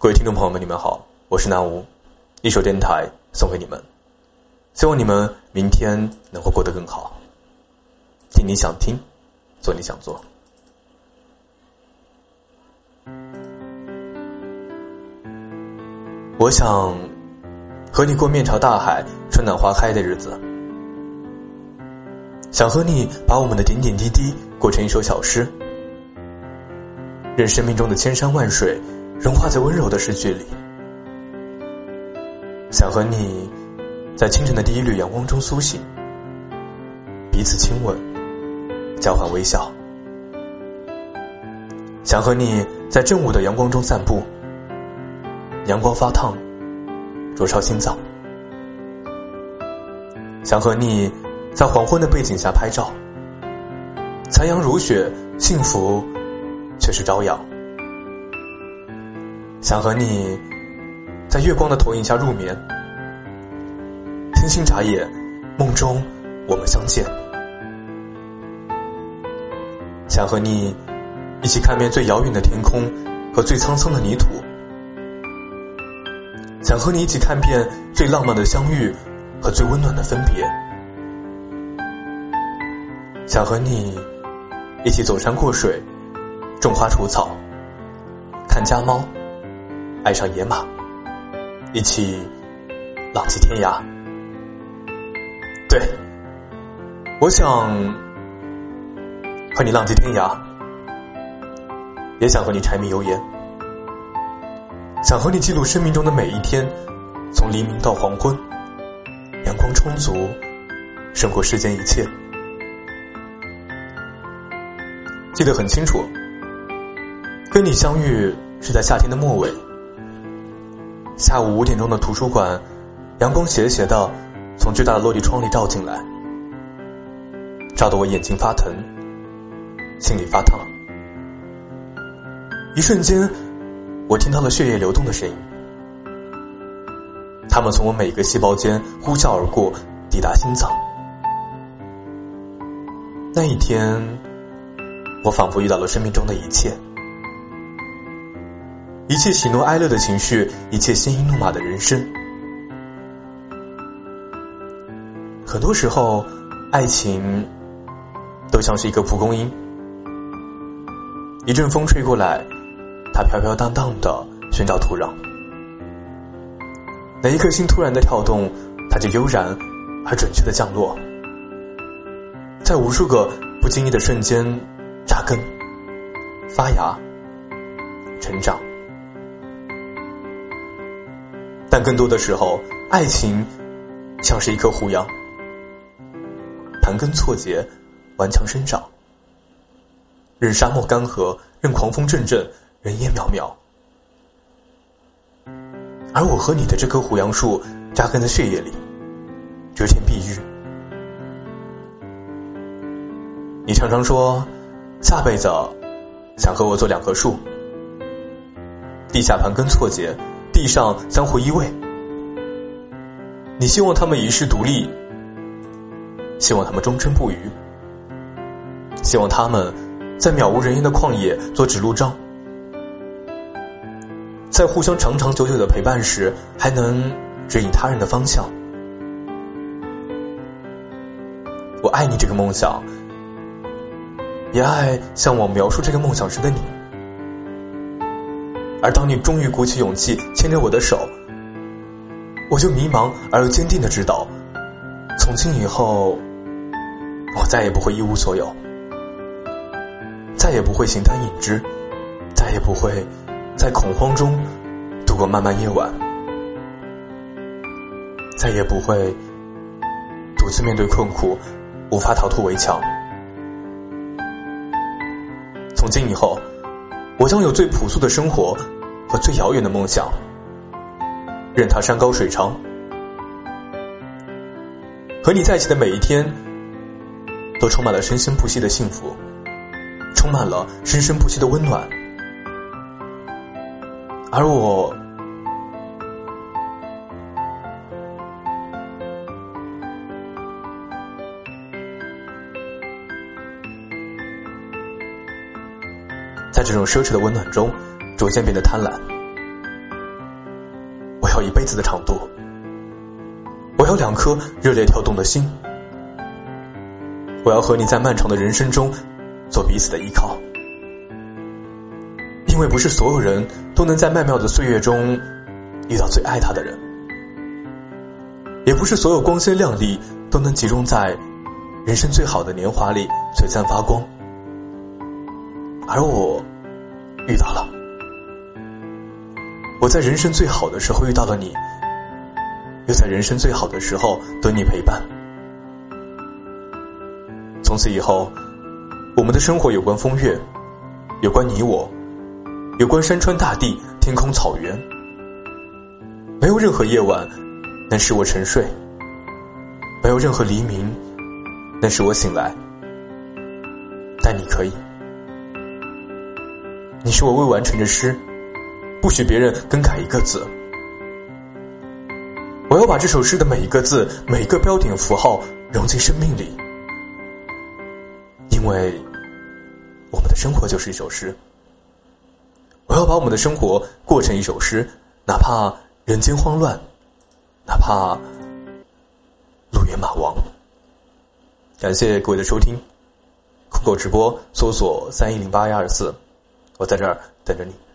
各位听众朋友们，你们好，我是南吴，一首电台送给你们，希望你们明天能够过得更好。听你想听，做你想做。我想和你过面朝大海、春暖花开的日子，想和你把我们的点点滴滴过成一首小诗，任生命中的千山万水。融化在温柔的诗句里，想和你在清晨的第一缕阳光中苏醒，彼此亲吻，交换微笑。想和你在正午的阳光中散步，阳光发烫，灼烧心脏。想和你在黄昏的背景下拍照，残阳如血，幸福却是朝阳。想和你，在月光的投影下入眠，星星眨眼，梦中我们相见。想和你一起看遍最遥远的天空和最苍苍的泥土。想和你一起看遍最浪漫的相遇和最温暖的分别。想和你一起走山过水，种花除草，看家猫。爱上野马，一起浪迹天涯。对，我想和你浪迹天涯，也想和你柴米油盐，想和你记录生命中的每一天，从黎明到黄昏，阳光充足，胜过世间一切。记得很清楚，跟你相遇是在夏天的末尾。下午五点钟的图书馆，阳光斜斜的从巨大的落地窗里照进来，照得我眼睛发疼，心里发烫。一瞬间，我听到了血液流动的声音，它们从我每个细胞间呼啸而过，抵达心脏。那一天，我仿佛遇到了生命中的一切。一切喜怒哀乐的情绪，一切鲜衣怒马的人生。很多时候，爱情都像是一个蒲公英，一阵风吹过来，它飘飘荡荡的寻找土壤。哪一颗心突然的跳动，它就悠然而准确的降落，在无数个不经意的瞬间扎根、发芽、成长。但更多的时候，爱情像是一棵胡杨，盘根错节，顽强生长，任沙漠干涸，任狂风阵阵，人烟渺渺。而我和你的这棵胡杨树，扎根在血液里，遮天蔽日。你常常说，下辈子想和我做两棵树，地下盘根错节。地上相互依偎，你希望他们一世独立，希望他们忠贞不渝，希望他们在渺无人烟的旷野做指路杖，在互相长长久久的陪伴时，还能指引他人的方向。我爱你这个梦想，也爱向我描述这个梦想时的你。而当你终于鼓起勇气牵着我的手，我就迷茫而又坚定的知道，从今以后，我再也不会一无所有，再也不会形单影只，再也不会在恐慌中度过漫漫夜晚，再也不会独自面对困苦，无法逃脱围墙。从今以后。我将有最朴素的生活和最遥远的梦想，任它山高水长。和你在一起的每一天，都充满了生生不息的幸福，充满了生生不息的温暖，而我。在这种奢侈的温暖中，逐渐变得贪婪。我要一辈子的长度，我要两颗热烈跳动的心，我要和你在漫长的人生中做彼此的依靠。因为不是所有人都能在曼妙的岁月中遇到最爱他的人，也不是所有光鲜亮丽都能集中在人生最好的年华里璀璨发光。而我遇到了，我在人生最好的时候遇到了你，又在人生最好的时候得你陪伴。从此以后，我们的生活有关风月，有关你我。有关山川大地、天空草原，没有任何夜晚能使我沉睡，没有任何黎明能使我醒来，但你可以。你是我未完成的诗，不许别人更改一个字。我要把这首诗的每一个字、每一个标点符号融进生命里，因为我们的生活就是一首诗。我要把我们的生活过成一首诗，哪怕人间慌乱，哪怕路远马亡。感谢各位的收听，酷狗直播搜索三一零八一二四，我在这儿等着你。